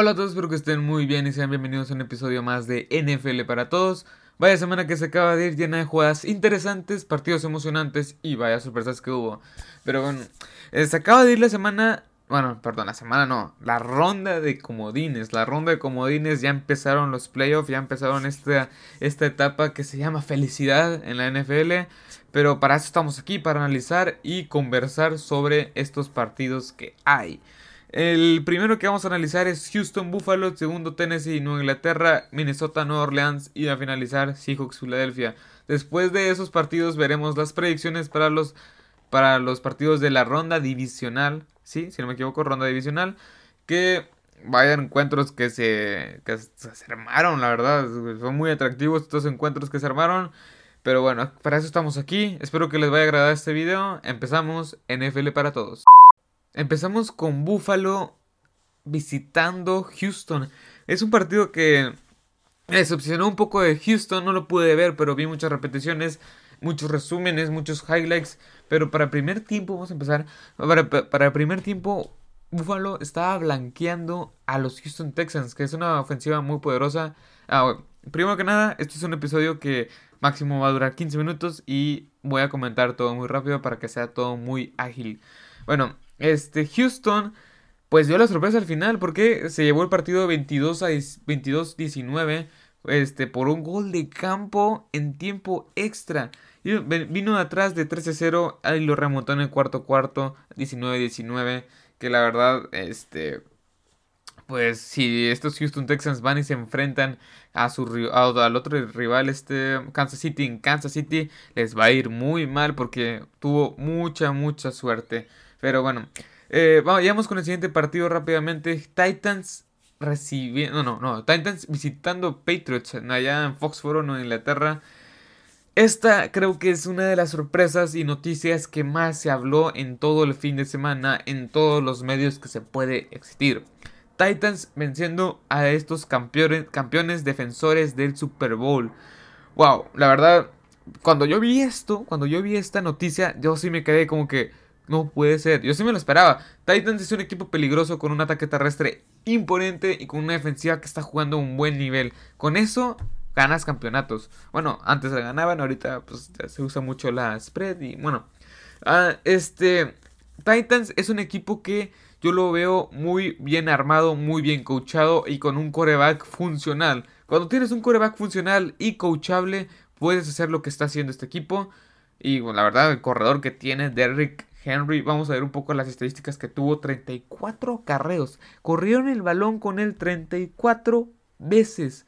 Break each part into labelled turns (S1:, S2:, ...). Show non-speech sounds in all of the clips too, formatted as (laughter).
S1: Hola a todos, espero que estén muy bien y sean bienvenidos a un episodio más de NFL para todos. Vaya semana que se acaba de ir llena de jugadas interesantes, partidos emocionantes y vaya sorpresas que hubo. Pero bueno, eh, se acaba de ir la semana, bueno, perdón, la semana no, la ronda de comodines. La ronda de comodines ya empezaron los playoffs, ya empezaron esta, esta etapa que se llama felicidad en la NFL. Pero para eso estamos aquí, para analizar y conversar sobre estos partidos que hay. El primero que vamos a analizar es Houston Buffalo, segundo Tennessee, Nueva Inglaterra, Minnesota, Nueva Orleans y a finalizar Seahawks Filadelfia. Después de esos partidos veremos las predicciones para los, para los partidos de la ronda divisional, sí, si no me equivoco, ronda divisional, que vayan encuentros que se, que se armaron, la verdad, son muy atractivos estos encuentros que se armaron. Pero bueno, para eso estamos aquí. Espero que les vaya a agradar este video. Empezamos NFL para todos. Empezamos con Buffalo visitando Houston. Es un partido que me decepcionó un poco de Houston, no lo pude ver, pero vi muchas repeticiones, muchos resúmenes, muchos highlights. Pero para el primer tiempo, vamos a empezar. Para, para el primer tiempo, Buffalo estaba blanqueando a los Houston Texans, que es una ofensiva muy poderosa. Ah, primero que nada, esto es un episodio que máximo va a durar 15 minutos y voy a comentar todo muy rápido para que sea todo muy ágil. Bueno, este Houston pues dio la sorpresa al final porque se llevó el partido 22 a 22-19 este, por un gol de campo en tiempo extra. Vino de atrás de 13-0 y lo remontó en el cuarto cuarto 19-19 que la verdad este pues si estos Houston Texans van y se enfrentan a su al otro rival este Kansas City en Kansas City les va a ir muy mal porque tuvo mucha mucha suerte pero bueno eh, vamos con el siguiente partido rápidamente. Titans recibiendo no no no Titans visitando Patriots allá en Foxborough en Inglaterra. Esta creo que es una de las sorpresas y noticias que más se habló en todo el fin de semana en todos los medios que se puede existir. Titans venciendo a estos campeones, campeones defensores del Super Bowl. Wow, la verdad, cuando yo vi esto, cuando yo vi esta noticia, yo sí me quedé como que no puede ser. Yo sí me lo esperaba. Titans es un equipo peligroso con un ataque terrestre imponente y con una defensiva que está jugando un buen nivel. Con eso ganas campeonatos. Bueno, antes se ganaban, ahorita pues se usa mucho la spread y bueno. Ah, este Titans es un equipo que yo lo veo muy bien armado, muy bien coachado y con un coreback funcional. Cuando tienes un coreback funcional y coachable, puedes hacer lo que está haciendo este equipo. Y bueno, la verdad, el corredor que tiene Derrick Henry, vamos a ver un poco las estadísticas que tuvo 34 carreos. Corrieron el balón con él 34 veces.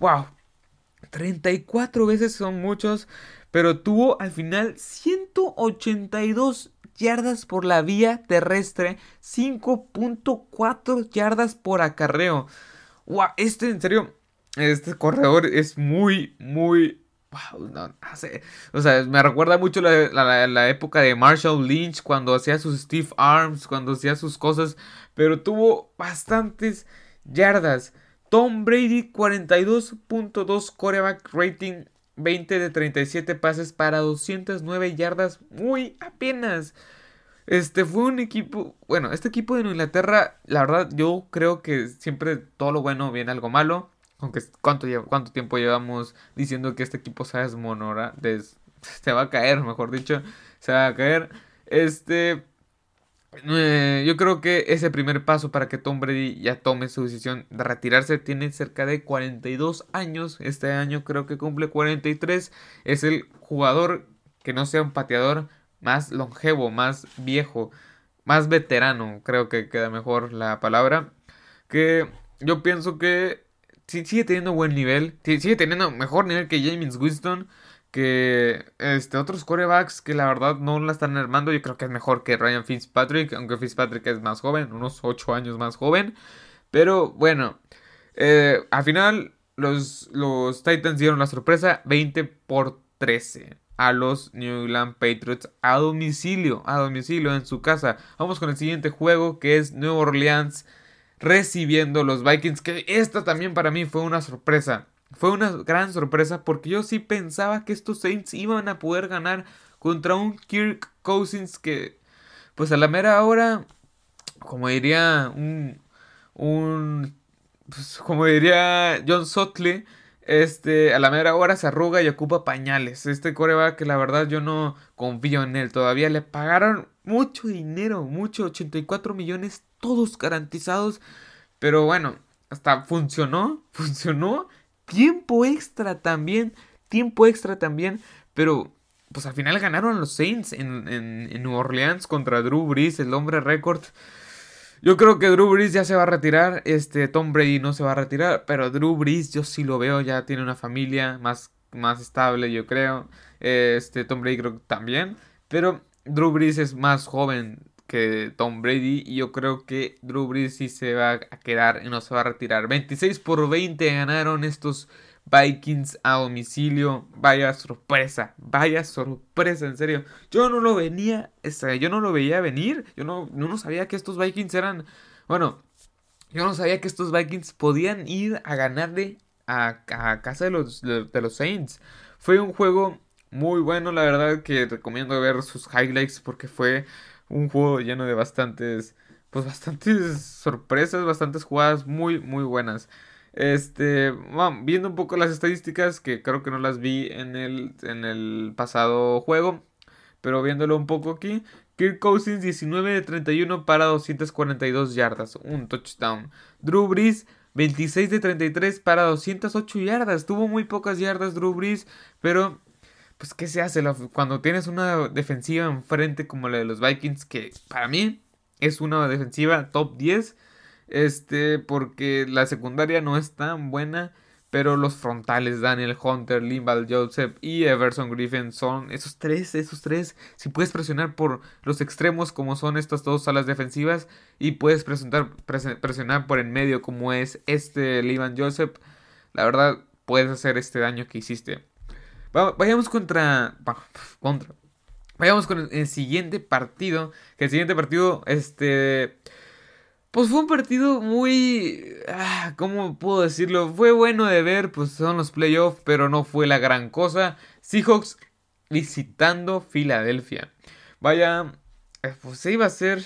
S1: ¡Wow! 34 veces son muchos, pero tuvo al final 182 yardas por la vía terrestre, 5.4 yardas por acarreo. Wow, este en serio, este corredor es muy, muy... Wow, no, o sea, me recuerda mucho la, la, época de Marshall Lynch cuando hacía sus Steve Arms, cuando hacía sus cosas, pero tuvo bastantes yardas. Tom Brady 42.2 coreback rating 20 de 37 pases para 209 yardas, muy apenas. Este fue un equipo, bueno, este equipo de Inglaterra, la verdad yo creo que siempre todo lo bueno viene algo malo. Aunque cuánto, cuánto tiempo llevamos diciendo que este equipo se desmonora, (laughs) se va a caer, mejor dicho, se va a caer. Este, eh, yo creo que ese primer paso para que Tom Brady ya tome su decisión de retirarse tiene cerca de 42 años. Este año creo que cumple 43. Es el jugador que no sea un pateador más longevo, más viejo, más veterano. Creo que queda mejor la palabra. Que yo pienso que sigue teniendo buen nivel. Sigue teniendo mejor nivel que James Winston que este, otros corebacks que la verdad no la están armando. Yo creo que es mejor que Ryan Fitzpatrick, aunque Fitzpatrick es más joven, unos 8 años más joven. Pero bueno, eh, al final los, los Titans dieron la sorpresa 20 por 13 a los New England Patriots a domicilio, a domicilio en su casa. Vamos con el siguiente juego que es New Orleans recibiendo los Vikings, que esta también para mí fue una sorpresa. Fue una gran sorpresa porque yo sí pensaba que estos Saints iban a poder ganar contra un Kirk Cousins que, pues a la mera hora, como diría un, un pues, como diría John Sotley, este, a la mera hora se arruga y ocupa pañales. Este coreback que la verdad yo no confío en él. Todavía le pagaron mucho dinero, mucho, 84 millones, todos garantizados. Pero bueno, hasta funcionó, (laughs) funcionó. Tiempo extra también, tiempo extra también. Pero pues al final ganaron los Saints en, en, en New Orleans contra Drew Brees, el hombre récord. Yo creo que Drew Brees ya se va a retirar. Este, Tom Brady no se va a retirar. Pero Drew Brees, yo sí lo veo. Ya tiene una familia más, más estable, yo creo. Este, Tom Brady creo que también. Pero Drew Brees es más joven que Tom Brady. Y yo creo que Drew Brees sí se va a quedar y no se va a retirar. 26 por 20 ganaron estos Vikings a domicilio. Vaya sorpresa, vaya sorpresa, en serio. Yo no lo venía, yo no lo veía venir. Yo no, no sabía que estos Vikings eran. Bueno, yo no sabía que estos Vikings podían ir a ganarle a, casa de los, de, los Saints. Fue un juego muy bueno, la verdad que recomiendo ver sus highlights porque fue un juego lleno de bastantes, pues bastantes sorpresas, bastantes jugadas muy, muy buenas. Este, viendo un poco las estadísticas, que creo que no las vi en el, en el pasado juego, pero viéndolo un poco aquí, Kirk Cousins 19 de 31 para 242 yardas, un touchdown. Drew Brees 26 de 33 para 208 yardas, tuvo muy pocas yardas Drew Brees, pero pues ¿qué se hace cuando tienes una defensiva enfrente como la de los Vikings que para mí es una defensiva top 10? Este, porque la secundaria no es tan buena. Pero los frontales, Daniel Hunter, Limbal Joseph y Everson Griffin son esos tres, esos tres. Si puedes presionar por los extremos como son estas dos salas defensivas y puedes presionar, presionar por en medio como es este Limbal Joseph, la verdad puedes hacer este daño que hiciste. Vayamos contra, contra. Vayamos con el siguiente partido. Que el siguiente partido, este pues fue un partido muy... Ah, ¿Cómo puedo decirlo? Fue bueno de ver, pues son los playoffs, pero no fue la gran cosa. Seahawks visitando Filadelfia. Vaya, eh, pues se iba a ser...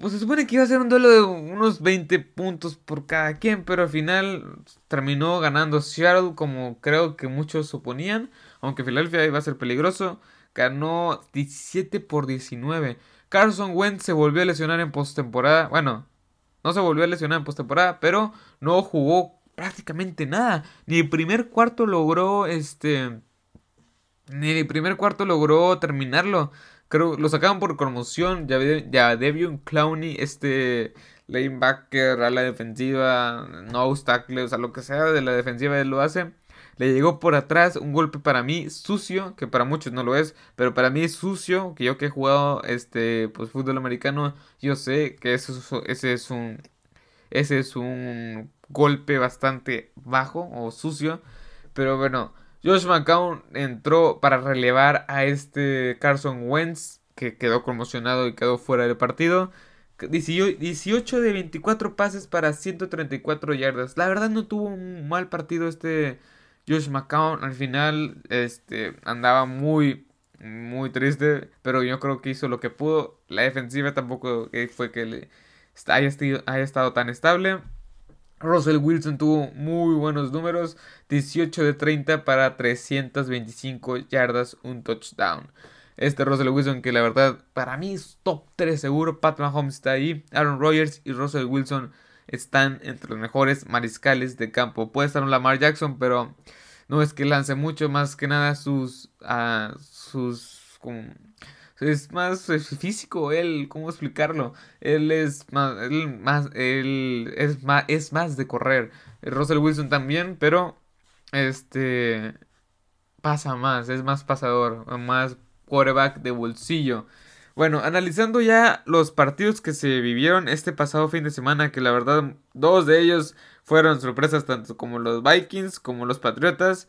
S1: pues se supone que iba a ser un duelo de unos 20 puntos por cada quien, pero al final terminó ganando Seattle como creo que muchos suponían, aunque Filadelfia iba a ser peligroso, ganó 17 por 19. Carson Wentz se volvió a lesionar en postemporada. Bueno, no se volvió a lesionar en postemporada, pero no jugó prácticamente nada. Ni el primer cuarto logró este. Ni el primer cuarto logró terminarlo. Creo lo sacaban por conmoción. Ya, ya Devion Clowney, este lanebacker a la defensiva, no tackle, o sea, lo que sea de la defensiva él lo hace. Le llegó por atrás un golpe para mí sucio, que para muchos no lo es, pero para mí es sucio, que yo que he jugado este pues fútbol americano, yo sé que ese es un ese es un golpe bastante bajo o sucio, pero bueno, Josh McCown entró para relevar a este Carson Wentz que quedó conmocionado y quedó fuera del partido. 18 de 24 pases para 134 yardas. La verdad no tuvo un mal partido este Josh McCown al final este, andaba muy, muy triste, pero yo creo que hizo lo que pudo. La defensiva tampoco fue que haya estado tan estable. Russell Wilson tuvo muy buenos números, 18 de 30 para 325 yardas, un touchdown. Este Russell Wilson que la verdad para mí es top 3 seguro, Pat Mahomes está ahí, Aaron Rodgers y Russell Wilson están entre los mejores mariscales de campo. Puede estar un Lamar Jackson, pero no es que lance mucho, más que nada sus... Uh, sus es más físico él, ¿cómo explicarlo? Él es más, él más, él es más, es más de correr. Russell Wilson también, pero este pasa más, es más pasador, más quarterback de bolsillo. Bueno, analizando ya los partidos que se vivieron este pasado fin de semana, que la verdad dos de ellos fueron sorpresas tanto como los Vikings como los Patriotas.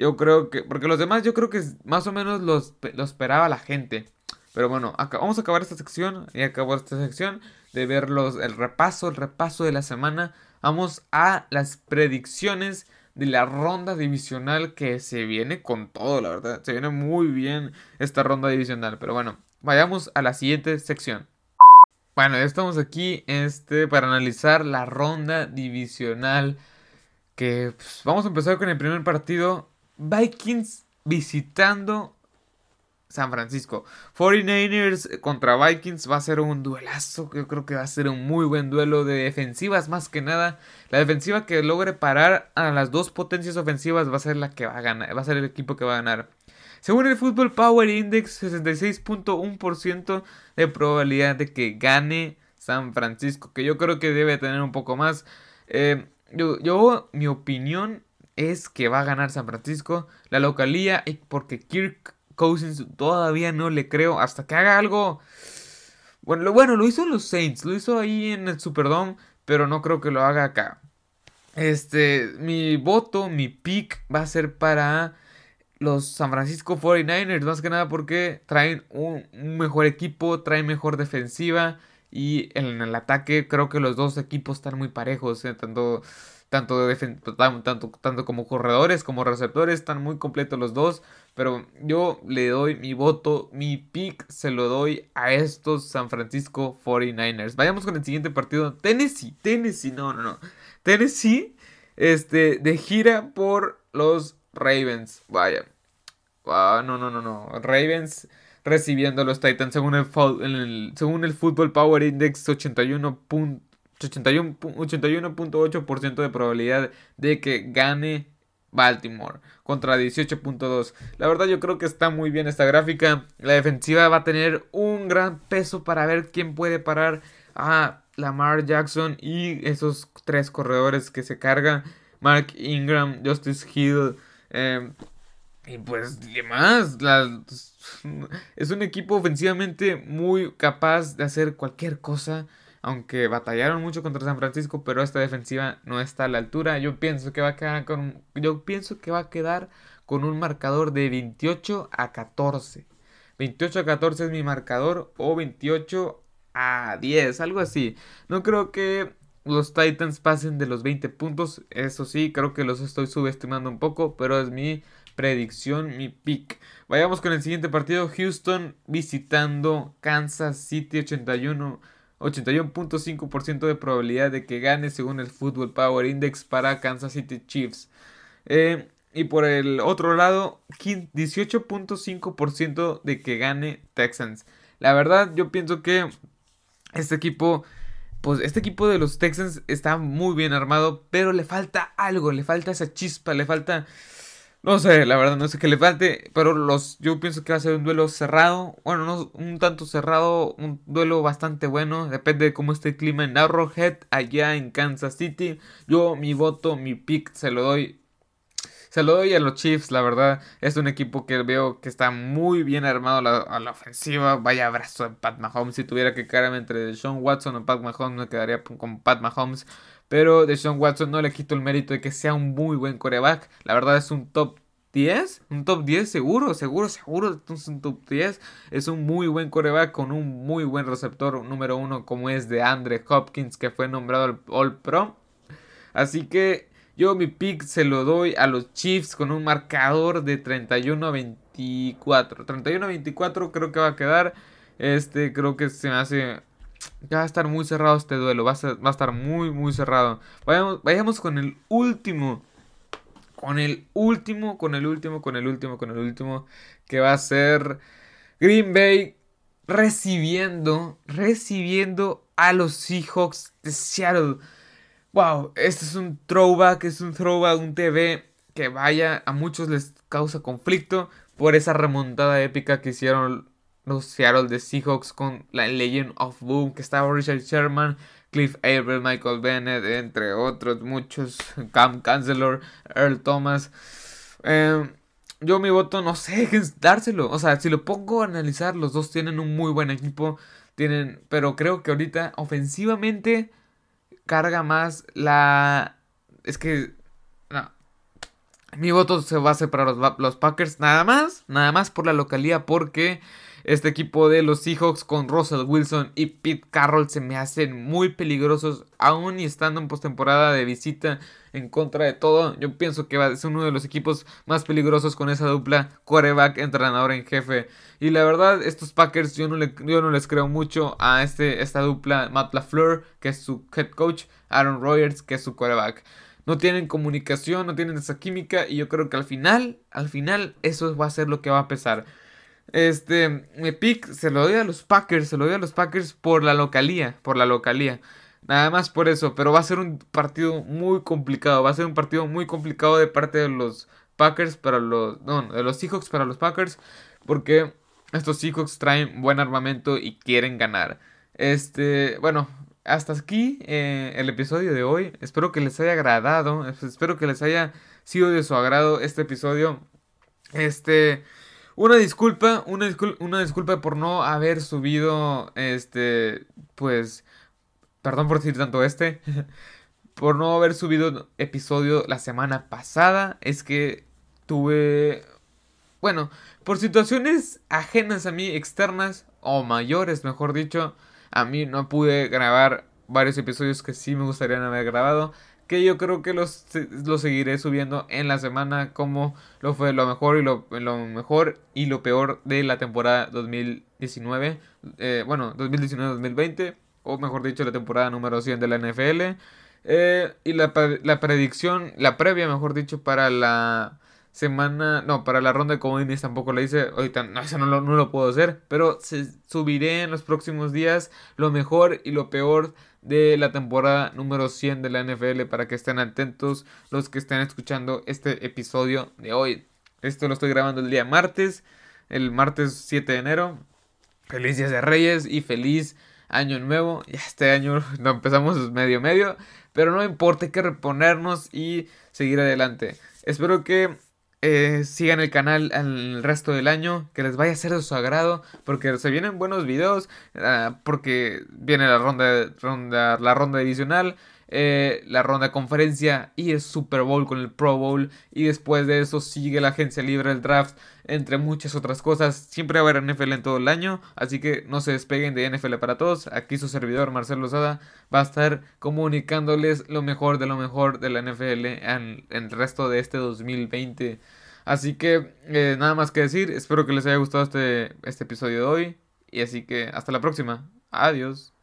S1: Yo creo que, porque los demás yo creo que más o menos los, esperaba la gente. Pero bueno, acá, vamos a acabar esta sección y acabó esta sección de ver el repaso, el repaso de la semana. Vamos a las predicciones de la ronda divisional que se viene con todo, la verdad. Se viene muy bien esta ronda divisional. Pero bueno, Vayamos a la siguiente sección. bueno, ya estamos aquí este, para analizar la ronda divisional. Que pues, vamos a empezar con el primer partido. Vikings visitando San Francisco. 49ers contra Vikings va a ser un duelazo. Yo creo que va a ser un muy buen duelo de defensivas más que nada. La defensiva que logre parar a las dos potencias ofensivas va a ser la que va a ganar. Va a ser el equipo que va a ganar. Según el Football Power Index, 66.1% de probabilidad de que gane San Francisco. Que yo creo que debe tener un poco más. Eh, yo, yo, mi opinión es que va a ganar San Francisco. La localía, porque Kirk Cousins todavía no le creo hasta que haga algo. Bueno lo, bueno, lo hizo los Saints, lo hizo ahí en el Superdome, pero no creo que lo haga acá. Este, mi voto, mi pick va a ser para los San Francisco 49ers, más que nada porque traen un, mejor equipo, traen mejor defensiva y en el ataque creo que los dos equipos están muy parejos, eh, tanto tanto, tanto, tanto como corredores como receptores, están muy completos los dos. Pero yo le doy mi voto, mi pick se lo doy a estos San Francisco 49ers. Vayamos con el siguiente partido. Tennessee, Tennessee, no, no, no. Tennessee, este, de gira por los Ravens. Vaya. Ah, no, no, no, no. Ravens recibiendo a los Titans según el, según el Football Power Index 81. 81.8% de probabilidad de que gane Baltimore contra 18.2. La verdad yo creo que está muy bien esta gráfica. La defensiva va a tener un gran peso para ver quién puede parar a Lamar Jackson y esos tres corredores que se cargan. Mark Ingram, Justice Hill. Em, y pues demás. es un equipo ofensivamente muy capaz de hacer cualquier cosa aunque batallaron mucho contra San Francisco, pero esta defensiva no está a la altura. Yo pienso que va a quedar con yo pienso que va a quedar con un marcador de 28 a 14. 28 a 14 es mi marcador o 28 a 10, algo así. No creo que los Titans pasen de los 20 puntos, eso sí, creo que los estoy subestimando un poco, pero es mi predicción, mi pick. Vayamos con el siguiente partido, Houston visitando Kansas City 81 81.5% de probabilidad de que gane según el Football Power Index para Kansas City Chiefs. Eh, y por el otro lado, 18.5% de que gane Texans. La verdad, yo pienso que este equipo, pues este equipo de los Texans está muy bien armado, pero le falta algo, le falta esa chispa, le falta no sé, la verdad, no sé qué le falte, pero los, yo pienso que va a ser un duelo cerrado. Bueno, no un tanto cerrado, un duelo bastante bueno. Depende de cómo esté el clima en Arrowhead, allá en Kansas City. Yo mi voto, mi pick, se lo doy. Se lo doy a los Chiefs, la verdad. Es un equipo que veo que está muy bien armado a la, ofensiva. Vaya abrazo de Pat Mahomes. Si tuviera que quedarme entre Sean Watson o Pat Mahomes, me quedaría con Pat Mahomes. Pero de Sean Watson no le quito el mérito de que sea un muy buen coreback. La verdad es un top 10, un top 10 seguro, seguro, seguro, es un top 10. Es un muy buen coreback con un muy buen receptor número uno como es de Andre Hopkins que fue nombrado al All Pro. Así que yo mi pick se lo doy a los Chiefs con un marcador de 31 a 24. 31 a 24 creo que va a quedar. Este creo que se me hace ya va a estar muy cerrado este duelo. Va a, va a estar muy, muy cerrado. Vayamos, vayamos con el último. Con el último, con el último, con el último, con el último. Que va a ser Green Bay recibiendo, recibiendo a los Seahawks de Seattle. Wow, este es un throwback, es un throwback, un TV que vaya, a muchos les causa conflicto por esa remontada épica que hicieron los Seattle de Seahawks con la Legend of Boom, que estaba Richard Sherman, Cliff Avery, Michael Bennett, entre otros muchos, Cam Chancellor, Earl Thomas. Em, yo mi voto no sé (laughs) dárselo. O sea, si lo pongo a analizar, los dos tienen un muy buen equipo. Tienen, pero creo que ahorita ofensivamente carga más la... Es que... Mi voto se va a hacer para los, los Packers. Nada más. Nada más por la localidad. Porque Este equipo de los Seahawks con Russell Wilson y Pete Carroll se me hacen muy peligrosos, aún y estando en postemporada de visita en contra de todo. Yo pienso que va a ser uno de los equipos más peligrosos con esa dupla quarterback entrenador en jefe. Y la verdad, estos Packers yo no, les creo mucho a este, esta dupla Matt LaFleur, que es su head coach, Aaron Rodgers, que es su quarterback no tienen comunicación, no tienen esa química y yo creo que al final, al final eso va a ser lo que va a pesar. Este, me pick se lo doy a los Packers, se lo doy a los Packers por la localía, por la localía. Nada más por eso, pero va a ser un partido muy complicado, va a ser un partido muy complicado de parte de los Packers para los, no, de los Seahawks para los Packers, porque estos Seahawks traen buen armamento y quieren ganar. Este, bueno, hasta aquí eh, el episodio de hoy. Espero que les haya agradado. Espero que les haya sido de su agrado este episodio. Este. Una disculpa, una, disculpa, por no haber subido. Este. Pues. Perdón por decir tanto este. (laughs) por no haber subido episodio la semana pasada. Es que tuve. Bueno, por situaciones ajenas a mí, externas o mayores, mejor dicho a mí no pude grabar varios episodios que sí me gustaría haber grabado. Que yo creo que los, los seguiré subiendo en la semana como lo fue lo mejor y lo, lo mejor y lo peor de la temporada 2019. Eh, bueno, 2019-2020. O mejor dicho, la temporada número 100 de la NFL. Eh, y la, la predicción, la previa, mejor dicho, para la semana, no, para la ronda de comodines tampoco lo hice, ahorita no, eso no lo, no lo puedo hacer, pero se, subiré en los próximos días lo mejor y lo peor de la temporada número 100 de la NFL para que estén atentos los que estén escuchando este episodio de hoy. Esto lo estoy grabando el día martes, el martes 7 de enero. Feliz Días de Reyes y feliz año nuevo. Ya este año (laughs) no empezamos medio medio, pero no importa, hay que reponernos y seguir adelante. Espero que eh, sigan el canal el resto del año, que les vaya a ser de su agrado, porque se vienen buenos videos, ah, porque viene la ronda, ronda, la ronda divisional, eh, la ronda de conferencia y el Super Bowl con el Pro Bowl, y después de eso sigue la agencia libre, el draft, entre muchas otras cosas. Siempre va a haber NFL en todo el año, así que no se despeguen de NFL para todos. Aquí su servidor Marcelo Lozada va a estar comunicándoles lo mejor de lo mejor de la NFL en, el resto de este 2020. Así que eh, nada más que decir, espero que les haya gustado este, este episodio de hoy. Y así que hasta la próxima. Adiós.